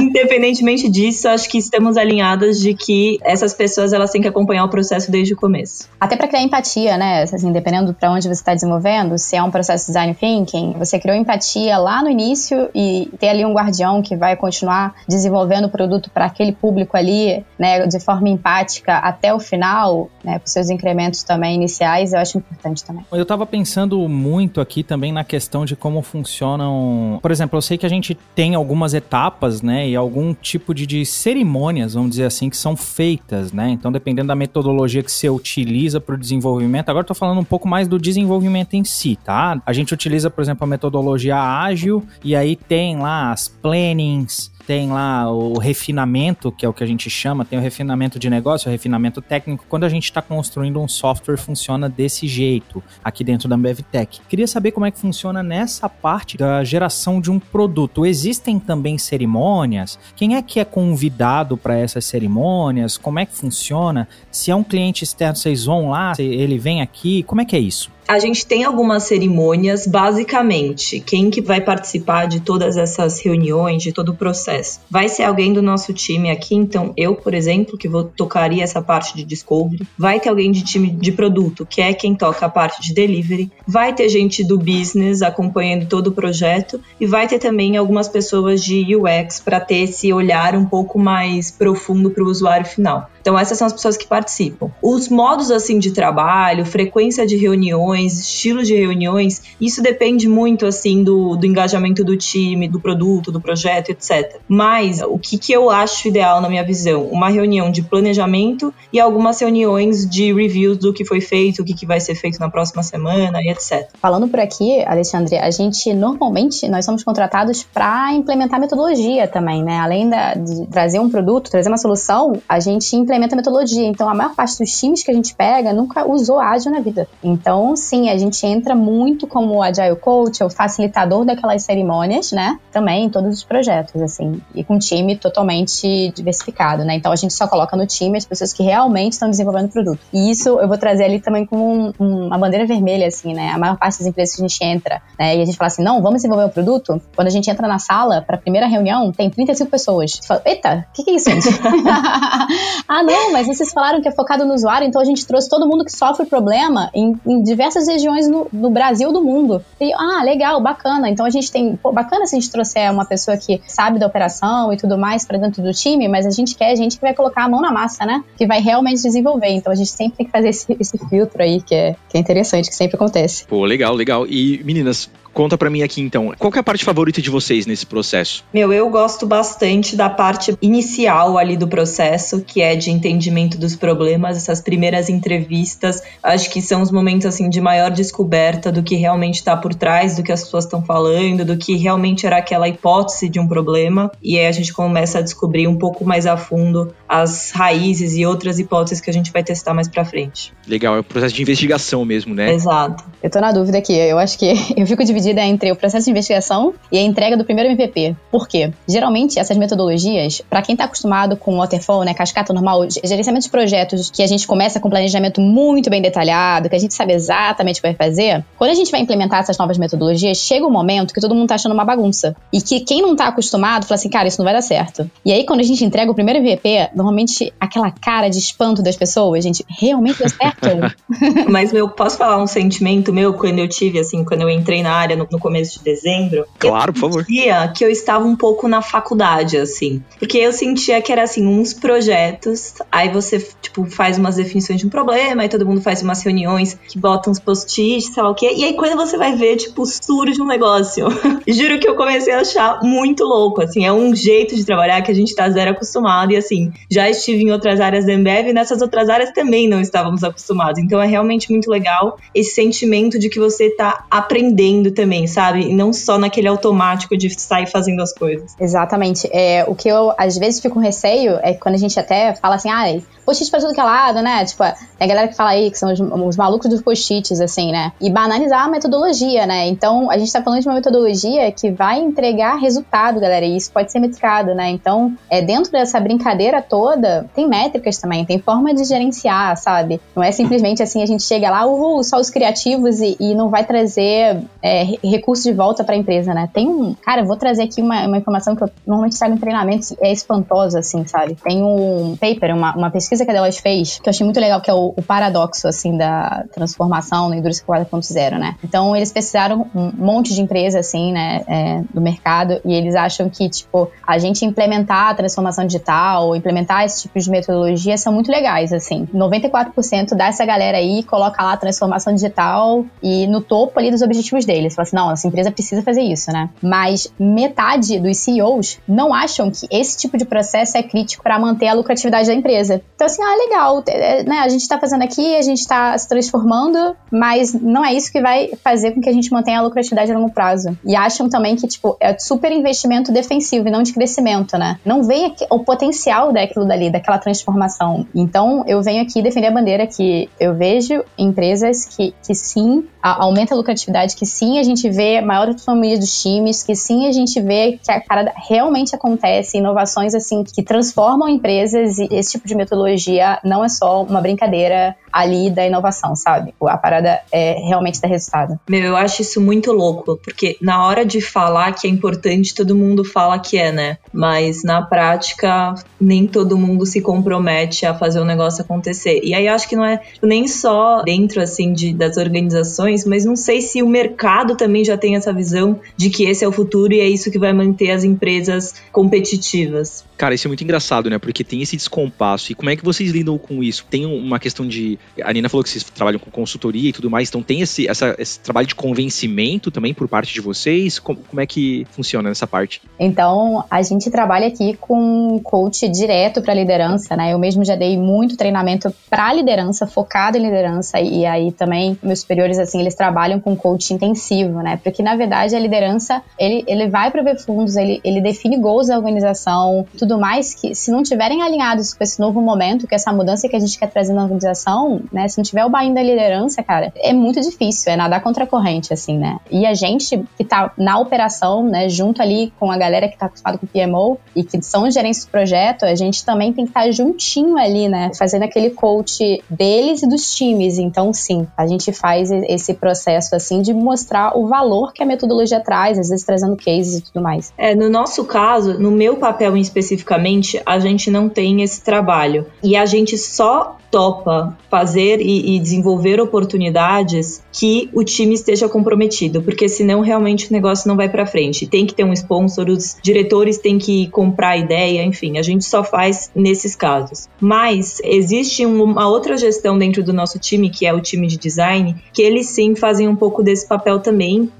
Independentemente disso, acho que estamos alinhadas de que essas pessoas elas têm que acompanhar o processo desde o começo. Até para criar empatia, né? Assim, dependendo para onde você está desenvolvendo, se é um processo de design thinking, você criou empatia lá no início e ter ali um guardião que vai continuar desenvolvendo o produto para aquele público ali, né, de forma empática até o final, né, com seus incrementos também iniciais, eu acho importante também. Eu tava pensando muito aqui também na questão de como funcionam. Por exemplo, eu sei que a gente tem algumas etapas, né? E algum tipo de, de cerimônias, vamos dizer assim, que são feitas, né? Então, dependendo da metodologia que você utiliza para o desenvolvimento, agora eu tô falando um pouco mais do desenvolvimento em si, tá? A gente utiliza, por exemplo, a metodologia ágil, e aí tem lá as plannings tem lá o refinamento, que é o que a gente chama, tem o refinamento de negócio, o refinamento técnico. Quando a gente está construindo um software, funciona desse jeito aqui dentro da AmbevTech. Queria saber como é que funciona nessa parte da geração de um produto. Existem também cerimônias? Quem é que é convidado para essas cerimônias? Como é que funciona? Se é um cliente externo, vocês vão lá, ele vem aqui, como é que é isso? A gente tem algumas cerimônias, basicamente, quem que vai participar de todas essas reuniões, de todo o processo? Vai ser alguém do nosso time aqui, então eu, por exemplo, que vou tocaria essa parte de discovery. Vai ter alguém de time de produto, que é quem toca a parte de delivery. Vai ter gente do business acompanhando todo o projeto e vai ter também algumas pessoas de UX para ter esse olhar um pouco mais profundo para o usuário final. Então essas são as pessoas que participam. Os modos assim de trabalho, frequência de reuniões, estilos de reuniões, isso depende muito assim do, do engajamento do time, do produto, do projeto, etc. Mas o que, que eu acho ideal na minha visão? Uma reunião de planejamento e algumas reuniões de reviews do que foi feito, o que, que vai ser feito na próxima semana e etc. Falando por aqui, Alexandre, a gente normalmente nós somos contratados para implementar metodologia também, né? Além da, de trazer um produto, trazer uma solução, a gente implementa metodologia. Então, a maior parte dos times que a gente pega nunca usou ágil na vida. Então, sim, a gente entra muito como agile coach, o facilitador daquelas cerimônias, né? Também em todos os projetos, assim, e com um time totalmente diversificado, né? Então, a gente só coloca no time as pessoas que realmente estão desenvolvendo o produto. E isso eu vou trazer ali também como um, um, uma bandeira vermelha, assim, né? A maior parte das empresas que a gente entra, né? E a gente fala assim, não, vamos desenvolver o produto. Quando a gente entra na sala para a primeira reunião, tem 35 pessoas. Você fala, eita, o que, que é isso, gente? [laughs] [laughs] ah, não, mas vocês falaram que é focado no usuário, então a gente trouxe todo mundo que sofre problema em, em diversas regiões no, no Brasil do mundo. E, ah, legal, bacana. Então a gente tem, pô, bacana se a gente trouxer uma pessoa que sabe da operação e tudo mais para dentro do time, mas a gente quer gente que vai colocar a mão na massa, né? Que vai realmente desenvolver. Então a gente sempre tem que fazer esse, esse filtro aí, que é, que é interessante, que sempre acontece. Pô, legal, legal. E meninas, Conta para mim aqui então, qual é a parte favorita de vocês nesse processo? Meu, eu gosto bastante da parte inicial ali do processo, que é de entendimento dos problemas, essas primeiras entrevistas. Acho que são os momentos assim de maior descoberta do que realmente está por trás, do que as pessoas estão falando, do que realmente era aquela hipótese de um problema. E aí a gente começa a descobrir um pouco mais a fundo as raízes e outras hipóteses que a gente vai testar mais para frente. Legal, é o processo de investigação mesmo, né? Exato. Eu tô na dúvida aqui, eu acho que [laughs] eu fico dividida entre o processo de investigação e a entrega do primeiro MVP. Por quê? Geralmente, essas metodologias, para quem está acostumado com waterfall, né, cascata normal, gerenciamento de projetos que a gente começa com planejamento muito bem detalhado, que a gente sabe exatamente o que vai fazer, quando a gente vai implementar essas novas metodologias, chega um momento que todo mundo tá achando uma bagunça. E que quem não tá acostumado fala assim, cara, isso não vai dar certo. E aí, quando a gente entrega o primeiro MVP, normalmente aquela cara de espanto das pessoas, gente, realmente deu certo? [laughs] [laughs] Mas, meu, posso falar um sentimento meu quando eu tive, assim, quando eu entrei na área no, no começo de dezembro. Claro, por favor. Eu que eu estava um pouco na faculdade, assim. Porque eu sentia que era, assim, uns projetos, aí você, tipo, faz umas definições de um problema, aí todo mundo faz umas reuniões que botam uns post-its, sei lá o quê. E aí quando você vai ver, tipo, surge um negócio. [laughs] Juro que eu comecei a achar muito louco, assim. É um jeito de trabalhar que a gente tá zero acostumado. E, assim, já estive em outras áreas da Embev e nessas outras áreas também não estávamos acostumados. Então é realmente muito legal esse sentimento de que você tá aprendendo também sabe? E não só naquele automático de sair fazendo as coisas. Exatamente. É, o que eu às vezes fico com receio é quando a gente até fala assim, ah, post-it pra tudo que é lado, né? Tipo, tem a galera que fala aí que são os, os malucos dos post-its, assim, né? E banalizar a metodologia, né? Então, a gente tá falando de uma metodologia que vai entregar resultado, galera, e isso pode ser metricado, né? Então, é, dentro dessa brincadeira toda, tem métricas também, tem forma de gerenciar, sabe? Não é simplesmente assim, a gente chega lá, uhul, só os criativos e, e não vai trazer é, recursos de volta pra empresa, né? Tem um. Cara, eu vou trazer aqui uma, uma informação que eu normalmente trago em treinamentos, é espantosa, assim, sabe? Tem um paper, uma, uma pesquisa que a Deloitte fez, que eu achei muito legal, que é o, o paradoxo, assim, da transformação na indústria 4.0, né? Então, eles pesquisaram um monte de empresas, assim, né, é, do mercado, e eles acham que, tipo, a gente implementar a transformação digital, implementar esse tipo de metodologia são muito legais, assim. 94% dessa galera aí coloca lá a transformação digital e no topo ali dos objetivos deles. Fala assim, não, essa empresa precisa fazer isso, né? Mas metade dos CEOs não acham que esse tipo de processo é crítico para manter a lucratividade da empresa. Então, assim, ah, legal, é, né? A gente está fazendo aqui, a gente está se transformando, mas não é isso que vai fazer com que a gente mantenha a lucratividade a longo prazo. E acham também que, tipo, é super investimento defensivo e não de crescimento, né? Não vem o potencial daquilo dali, daquela transformação. Então, eu venho aqui defender a bandeira que eu vejo empresas que, que sim, aumenta a lucratividade, que sim, a gente vê maior autonomia dos times, que sim a gente vê que a parada realmente acontece, inovações assim que transformam empresas e esse tipo de metodologia não é só uma brincadeira ali da inovação, sabe? A parada é realmente dar resultado. Meu, eu acho isso muito louco, porque na hora de falar que é importante, todo mundo fala que é, né? Mas na prática, nem todo mundo se compromete a fazer o negócio acontecer. E aí acho que não é nem só dentro, assim, de, das organizações, mas não sei se o mercado também já tem essa visão de que esse é o futuro e é isso que vai manter as empresas competitivas. Cara, isso é muito engraçado, né? Porque tem esse descompasso. E como é que vocês lidam com isso? Tem uma questão de. A Nina falou que vocês trabalham com consultoria e tudo mais, então tem esse, essa, esse trabalho de convencimento também por parte de vocês? Como, como é que funciona nessa parte? Então, a gente trabalha aqui com coach direto para liderança, né? Eu mesmo já dei muito treinamento para liderança, focado em liderança, e aí também meus superiores, assim, eles trabalham com coach intensivo, né? Porque na verdade a liderança, ele, ele vai prover fundos, ele, ele define goals da organização, tudo mais, que se não tiverem alinhados com esse novo momento, com essa mudança que a gente quer trazer na organização, né? Se não tiver o bain da liderança, cara, é muito difícil, é nadar contra a corrente, assim, né? E a gente que tá na operação, né, junto ali com a galera que tá acostumada com o PMO e que são os gerentes do projeto, a gente também tem que estar tá juntinho ali, né? Fazendo aquele coach deles e dos times. Então, sim, a gente faz esse processo, assim, de mostrar o valor que a metodologia traz, às vezes trazendo cases e tudo mais. É, no nosso caso, no meu papel especificamente, a gente não tem esse trabalho. E a gente só topa fazer e, e, desenvolver oportunidades que o time esteja comprometido, porque senão realmente o negócio não vai para frente. Tem que ter um sponsor, os diretores têm que comprar ideia, enfim, a gente só faz nesses casos. Mas existe uma outra gestão dentro do nosso time, que é o time de design, que eles sim fazem um pouco desse papel também.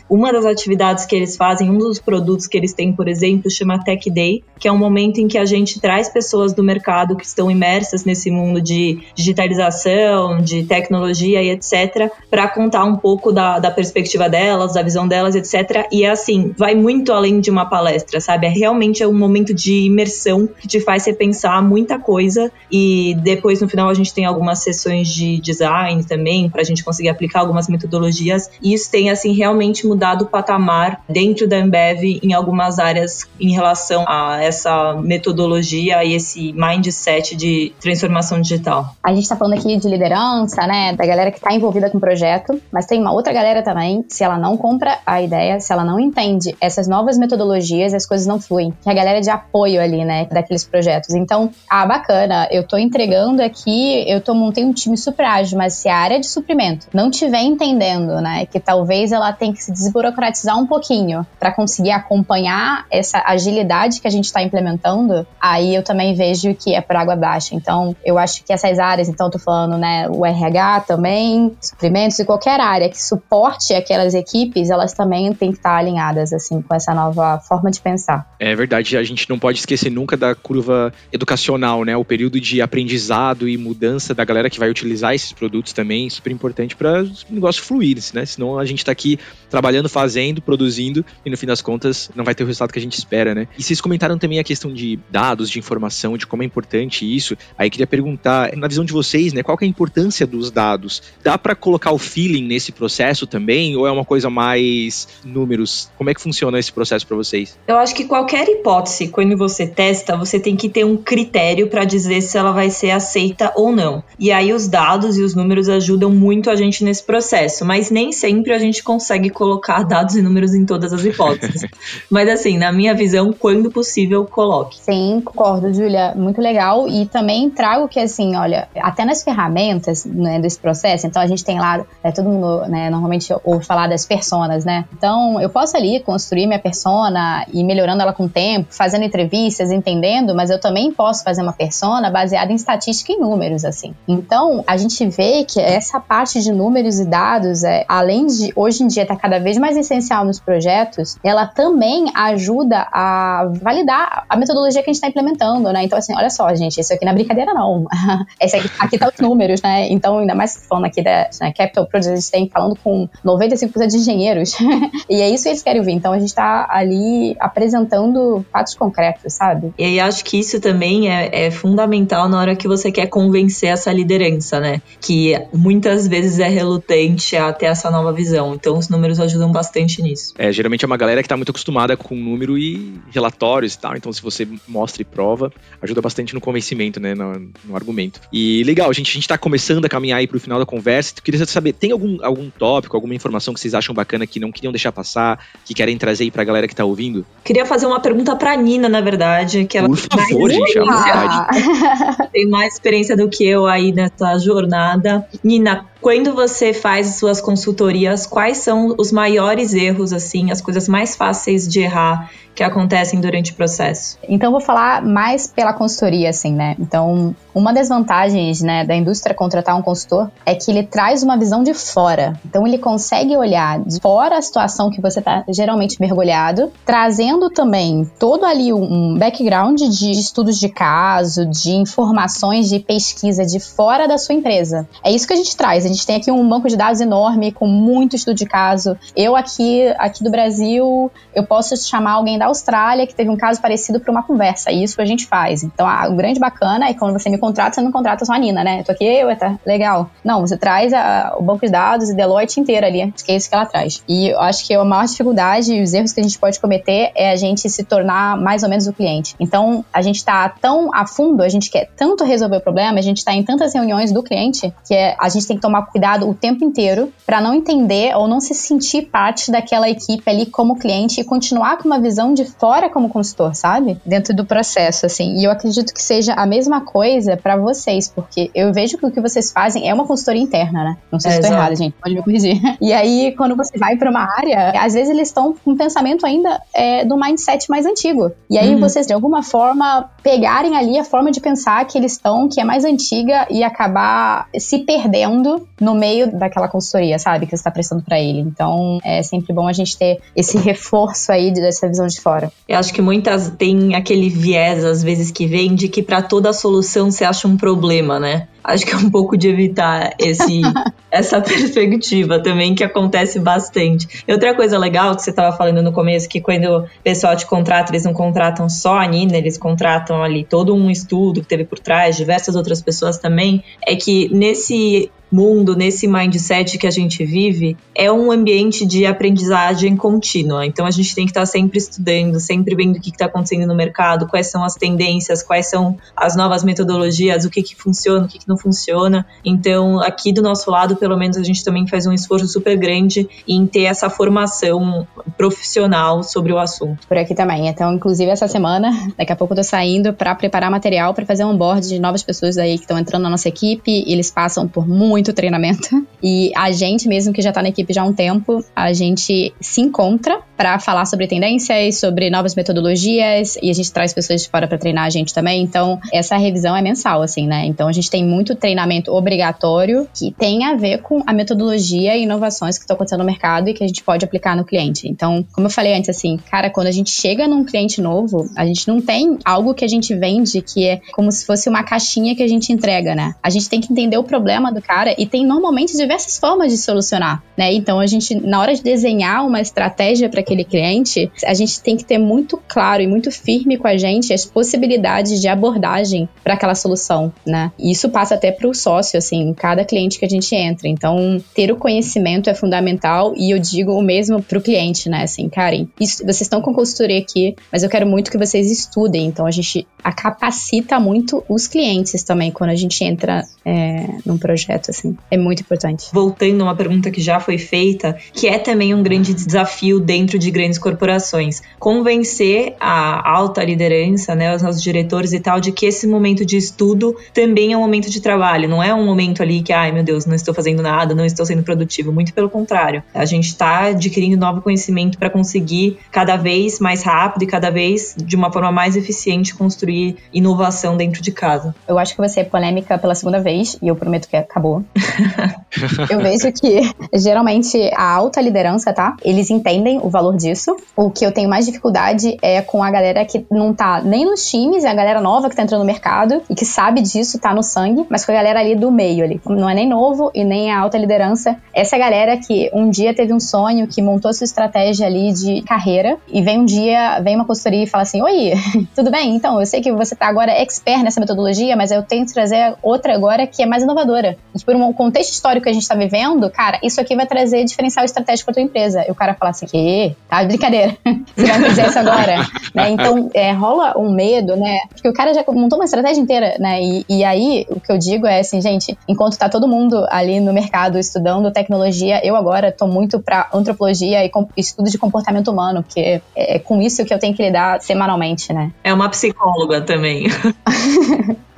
Uma das atividades que eles fazem, um dos produtos que eles têm, por exemplo, chama Tech Day, que é um momento em que a gente traz pessoas do mercado que estão imersas nesse mundo de digitalização, de tecnologia e etc., para contar um pouco da, da perspectiva delas, da visão delas, etc. E é assim, vai muito além de uma palestra, sabe? É realmente é um momento de imersão que te faz repensar muita coisa. E depois, no final, a gente tem algumas sessões de design também, para a gente conseguir aplicar algumas metodologias. E isso tem, assim, realmente mudado o patamar dentro da Ambev em algumas áreas em relação a essa metodologia e esse mindset de transformação digital. A gente está falando aqui de liderança, né, da galera que está envolvida com o projeto, mas tem uma outra galera também, se ela não compra a ideia, se ela não entende essas novas metodologias, as coisas não fluem. Que é a galera de apoio ali, né, daqueles projetos. Então, ah, bacana, eu tô entregando aqui, eu tô montei um time super ágil, mas se a área de suprimento não tiver entendendo, né, que talvez ela tenha que se desburocratizar um pouquinho para conseguir acompanhar essa agilidade que a gente está implementando, aí eu também vejo que é por água abaixo. Então, eu acho que essas áreas então tô falando, né, o RH também, suprimentos e qualquer área que suporte aquelas equipes, elas também têm que estar alinhadas, assim, com essa nova forma de pensar. É verdade, a gente não pode esquecer nunca da curva educacional, né, o período de aprendizado e mudança da galera que vai utilizar esses produtos também, super importante para o negócio fluir, né, senão a gente tá aqui trabalhando, fazendo, produzindo e no fim das contas não vai ter o resultado que a gente espera, né. E vocês comentaram também a questão de dados, de informação, de como é importante isso, aí queria perguntar, na visão de vocês, né? Qual é a importância dos dados? Dá para colocar o feeling nesse processo também ou é uma coisa mais números? Como é que funciona esse processo para vocês? Eu acho que qualquer hipótese, quando você testa, você tem que ter um critério para dizer se ela vai ser aceita ou não. E aí os dados e os números ajudam muito a gente nesse processo, mas nem sempre a gente consegue colocar dados e números em todas as hipóteses. [laughs] mas assim, na minha visão, quando possível, coloque. Sim, concordo, Julia, muito legal e também trago que assim, olha, até nas ferramentas né, desse processo, então a gente tem lá, é, todo mundo né, normalmente ouve falar das personas, né? Então eu posso ali construir minha persona e melhorando ela com o tempo, fazendo entrevistas, entendendo, mas eu também posso fazer uma persona baseada em estatística e números, assim. Então a gente vê que essa parte de números e dados, é, além de hoje em dia tá cada vez mais essencial nos projetos, ela também ajuda a validar a metodologia que a gente está implementando, né? Então, assim, olha só, gente, isso aqui não é brincadeira, não. [laughs] Essa aqui aqui tá os números, né? Então, ainda mais falando aqui da né, Capital Project, a gente tem falando com 95% de engenheiros. [laughs] e é isso que eles querem ouvir. Então, a gente tá ali apresentando fatos concretos, sabe? E aí acho que isso também é, é fundamental na hora que você quer convencer essa liderança, né? Que muitas vezes é relutante a ter essa nova visão. Então os números ajudam bastante nisso. É, geralmente é uma galera que tá muito acostumada com número e relatórios e tal. Então se você mostra e prova, ajuda bastante no convencimento, né? No, no argumento. E legal, gente, a gente tá começando a caminhar aí pro final da conversa. Eu queria saber, tem algum, algum tópico, alguma informação que vocês acham bacana que não queriam deixar passar, que querem trazer aí pra galera que tá ouvindo? Queria fazer uma pergunta pra Nina, na verdade, que ela Por favor, gente, à vontade. [laughs] [laughs] tem mais experiência do que eu aí nessa jornada. Nina, quando você faz suas consultorias, quais são os maiores erros, assim, as coisas mais fáceis de errar que acontecem durante o processo? Então, vou falar mais pela consultoria, assim, né? Então, uma das vantagens, né, da indústria contratar um consultor é que ele traz uma visão de fora. Então, ele consegue olhar de fora a situação que você está geralmente mergulhado, trazendo também todo ali um background de estudos de caso, de informações de pesquisa de fora da sua empresa. É isso que a gente traz. A gente tem aqui um banco de dados enorme com muito estudo de caso. Eu aqui, aqui do Brasil, eu posso chamar alguém da Austrália que teve um caso parecido para uma conversa. E isso a gente faz. Então, a, o grande bacana é quando você me contrata, você não contrata só a Nina, né? Eu tô aqui, eu, tá legal. Não, você traz a, o banco de dados e Deloitte inteiro ali. Que é isso que ela traz. E eu acho que a maior dificuldade e os erros que a gente pode cometer é a gente se tornar mais ou menos o cliente. Então, a gente tá tão a fundo, a gente quer tanto resolver o problema, a gente tá em tantas reuniões do cliente que é, a gente tem que tomar cuidado o tempo inteiro para não entender ou não se sentir parte daquela equipe ali como cliente e continuar com uma visão de fora como consultor, sabe? Dentro do processo, assim. E eu acredito que seja a mesma coisa para vocês, porque eu vejo que o que vocês fazem é uma consultoria interna, né? Não sei é, se estou errada, gente, pode me corrigir. [laughs] E aí, quando você vai para uma área, às vezes eles estão com um pensamento ainda é, do mindset mais antigo. E aí, uhum. vocês, de alguma forma, pegarem ali a forma de pensar que eles estão, que é mais antiga, e acabar se perdendo no meio daquela consultoria, sabe? Que você está prestando para ele. Então, é sempre bom a gente ter esse [laughs] reforço aí dessa visão de fora. Eu acho que muitas têm aquele viés, às vezes, que vem de que para toda solução você acha um problema, né? Acho que é um pouco de evitar esse, [laughs] essa perspectiva também, que acontece bastante. E outra coisa legal que você estava falando no começo, que quando o pessoal te contrata, eles não contratam só a Nina, eles contratam ali todo um estudo que teve por trás, diversas outras pessoas também, é que nesse mundo, nesse mindset que a gente vive, é um ambiente de aprendizagem contínua. Então a gente tem que estar sempre estudando, sempre vendo o que está acontecendo no mercado, quais são as tendências, quais são as novas metodologias, o que, que funciona, o que, que não funciona. Então, aqui do nosso lado, pelo menos, a gente também faz um esforço super grande em ter essa formação profissional sobre o assunto. Por aqui também. Então, inclusive, essa semana, daqui a pouco eu tô saindo para preparar material para fazer um board de novas pessoas aí que estão entrando na nossa equipe. Eles passam por muito treinamento. E a gente, mesmo que já tá na equipe já há um tempo, a gente se encontra para falar sobre tendências, sobre novas metodologias, e a gente traz pessoas de fora para treinar a gente também. Então, essa revisão é mensal, assim, né? Então, a gente tem muito treinamento obrigatório que tem a ver com a metodologia e inovações que estão acontecendo no mercado e que a gente pode aplicar no cliente. Então, como eu falei antes, assim, cara, quando a gente chega num cliente novo, a gente não tem algo que a gente vende que é como se fosse uma caixinha que a gente entrega, né? A gente tem que entender o problema do cara e tem normalmente diversas formas de solucionar, né? Então a gente na hora de desenhar uma estratégia para aquele cliente, a gente tem que ter muito claro e muito firme com a gente as possibilidades de abordagem para aquela solução, né? E isso passa até para o sócio, assim, cada cliente que a gente entra. Então ter o conhecimento é fundamental e eu digo o mesmo para o cliente, né? Assim, Karen, isso, vocês estão com consultoria aqui, mas eu quero muito que vocês estudem. Então a gente capacita muito os clientes também quando a gente entra é, num projeto assim. É muito importante. Voltando a uma pergunta que já foi feita, que é também um grande desafio dentro de grandes corporações, convencer a alta liderança, né, os nossos diretores e tal, de que esse momento de estudo também é um momento de trabalho, não é um momento ali que, ai meu Deus, não estou fazendo nada, não estou sendo produtivo. Muito pelo contrário, a gente está adquirindo novo conhecimento para conseguir cada vez mais rápido e cada vez de uma forma mais eficiente construir inovação dentro de casa. Eu acho que você é polêmica pela segunda vez e eu prometo que acabou. [laughs] eu vejo que geralmente a alta liderança, tá? Eles entendem o valor disso. O que eu tenho mais dificuldade é com a galera que não tá nem nos times, é a galera nova que tá entrando no mercado e que sabe disso, tá no sangue, mas com a galera ali do meio ali. Não é nem novo e nem a alta liderança. Essa é a galera que um dia teve um sonho, que montou sua estratégia ali de carreira e vem um dia, vem uma consultoria e fala assim: Oi, [laughs] tudo bem? Então, eu sei que você tá agora expert nessa metodologia, mas eu tenho que trazer outra agora que é mais inovadora. E por um contexto histórico que a gente tá vivendo, cara, isso aqui vai trazer diferencial estratégico pra tua empresa. E o cara fala assim: Que? Tá, brincadeira. [laughs] você vai fazer isso agora? né? Então, é, rola um medo, né? Porque o cara já montou uma estratégia inteira, né? E, e aí, o que eu digo é assim, gente, enquanto tá todo mundo ali no mercado estudando tecnologia, eu agora tô muito pra antropologia e estudo de comportamento humano, porque é, é com isso que eu tenho que lidar semanalmente, né? É uma psicóloga também. [laughs] [laughs]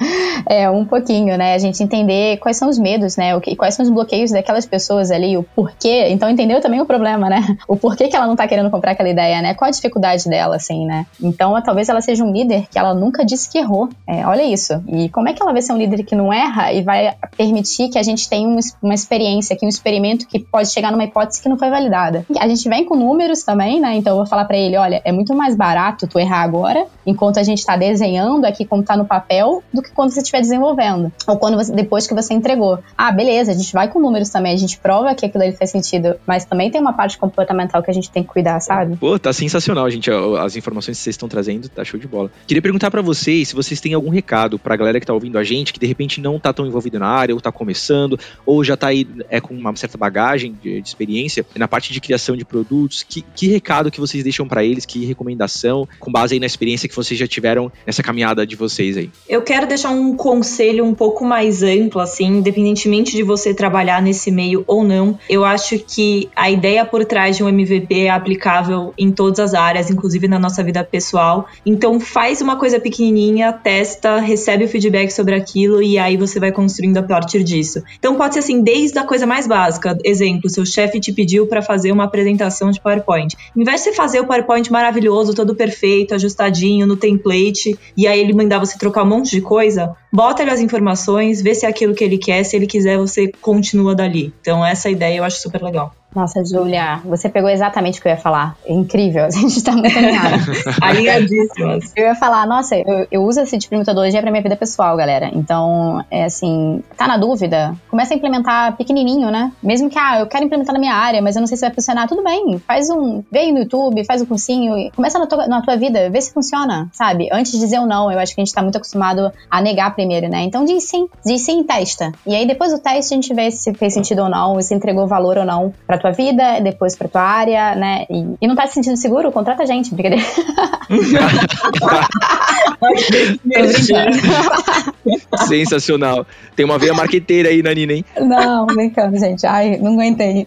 É, um pouquinho, né? A gente entender quais são os medos, né? O que, quais são os bloqueios daquelas pessoas ali, o porquê. Então, entendeu também o problema, né? O porquê que ela não tá querendo comprar aquela ideia, né? Qual a dificuldade dela, assim, né? Então, talvez ela seja um líder que ela nunca disse que errou. É, olha isso. E como é que ela vai ser um líder que não erra e vai permitir que a gente tenha uma, experiência aqui, um experimento que pode chegar numa hipótese que não foi validada? A gente vem com números também, né? Então, eu vou falar para ele: olha, é muito mais barato tu errar agora, enquanto a gente tá desenhando aqui como tá no papel, do que quando você estiver desenvolvendo. Ou quando você, depois que você entregou. Ah, beleza, a gente vai com números também, a gente prova que aquilo ali faz sentido, mas também tem uma parte comportamental que a gente tem que cuidar, sabe? Pô, tá sensacional, gente. As informações que vocês estão trazendo, tá show de bola. Queria perguntar para vocês se vocês têm algum recado pra galera que tá ouvindo a gente, que de repente não tá tão envolvido na área, ou tá começando, ou já tá aí é, com uma certa bagagem de, de experiência na parte de criação de produtos. Que, que recado que vocês deixam para eles? Que recomendação, com base aí na experiência que vocês já tiveram nessa caminhada de vocês aí? Eu quero deixar um conselho um pouco mais amplo, assim, independentemente de você trabalhar nesse meio ou não. Eu acho que a ideia por trás de um MVP é aplicável em todas as áreas, inclusive na nossa vida pessoal. Então, faz uma coisa pequenininha, testa, recebe o feedback sobre aquilo e aí você vai construindo a partir disso. Então, pode ser assim, desde a coisa mais básica. Exemplo, seu chefe te pediu para fazer uma apresentação de PowerPoint. Em vez de você fazer o PowerPoint maravilhoso, todo perfeito, ajustadinho no template, e aí ele mandar você trocar um monte de coisa, bota ele as informações, vê se é aquilo que ele quer, se ele quiser, você continua dali. Então, essa ideia eu acho super legal. Nossa, Julia, você pegou exatamente o que eu ia falar. É incrível, [laughs] a gente tá muito alinhada. [laughs] Alinhadíssimas. Eu ia falar, nossa, eu, eu uso esse tipo de metodologia pra minha vida pessoal, galera. Então, é assim, tá na dúvida? Começa a implementar pequenininho, né? Mesmo que, ah, eu quero implementar na minha área, mas eu não sei se vai funcionar. Tudo bem, faz um, vem no YouTube, faz um cursinho, começa na tua, na tua vida, vê se funciona, sabe? Antes de dizer ou não, eu acho que a gente tá muito acostumado a negar primeiro, né? Então diz sim, diz sim e testa. E aí depois do teste a gente vê se fez sentido ou não, se entregou valor ou não pra tua vida, depois pra tua área, né? E, e não tá se sentindo seguro? Contrata a gente, brincadeira. [laughs] Sensacional. Tem uma veia marqueteira aí na Nina, hein? Não, brincando, gente. Ai, não aguentei.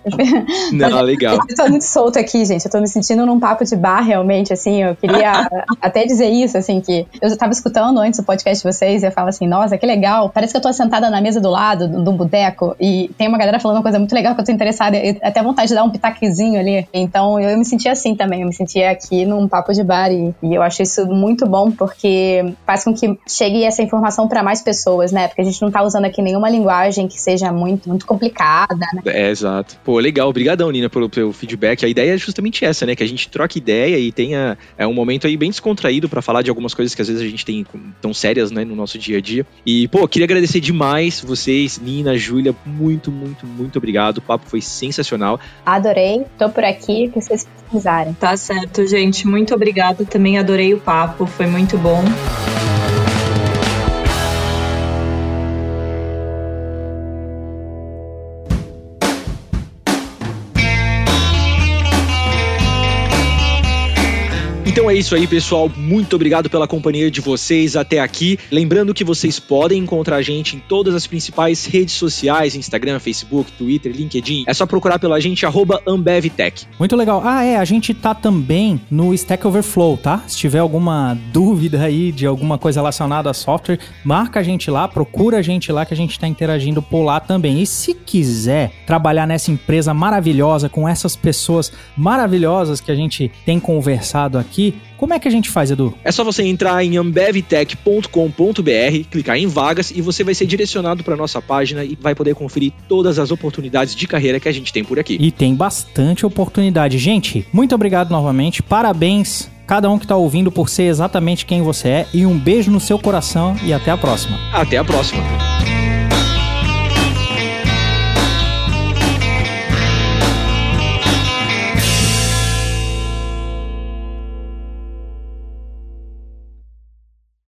Não, Mas, legal. Eu tô muito solta aqui, gente. Eu tô me sentindo num papo de bar, realmente, assim. Eu queria [laughs] até dizer isso, assim, que eu tava escutando antes o podcast de vocês e eu falo assim, nossa, que legal. Parece que eu tô sentada na mesa do lado, de um boteco, e tem uma galera falando uma coisa muito legal que eu tô interessada, e até vontade de dar um pitaquezinho ali. Então, eu, me senti assim também. Eu me sentia aqui num papo de bar e, e eu acho isso muito bom porque faz com que chegue essa informação para mais pessoas, né? Porque a gente não tá usando aqui nenhuma linguagem que seja muito, muito complicada, né? É, exato. Pô, legal. Obrigadão, Nina, pelo, pelo feedback. A ideia é justamente essa, né? Que a gente troque ideia e tenha é, um momento aí bem descontraído para falar de algumas coisas que às vezes a gente tem tão sérias, né, no nosso dia a dia. E, pô, queria agradecer demais vocês, Nina, Júlia, muito, muito, muito obrigado. O papo foi sensacional. Adorei. Tô por aqui, que vocês precisarem. Tá certo, gente. Muito obrigada. Também adorei o papo. Foi muito bom. É isso aí, pessoal. Muito obrigado pela companhia de vocês até aqui. Lembrando que vocês podem encontrar a gente em todas as principais redes sociais: Instagram, Facebook, Twitter, LinkedIn. É só procurar pela gente, AmbevTech. Muito legal. Ah, é, a gente tá também no Stack Overflow, tá? Se tiver alguma dúvida aí de alguma coisa relacionada a software, marca a gente lá, procura a gente lá que a gente tá interagindo por lá também. E se quiser trabalhar nessa empresa maravilhosa com essas pessoas maravilhosas que a gente tem conversado aqui, aqui, como é que a gente faz, Edu? É só você entrar em ambevtech.com.br, clicar em vagas e você vai ser direcionado para nossa página e vai poder conferir todas as oportunidades de carreira que a gente tem por aqui. E tem bastante oportunidade. Gente, muito obrigado novamente. Parabéns cada um que está ouvindo por ser exatamente quem você é e um beijo no seu coração e até a próxima. Até a próxima.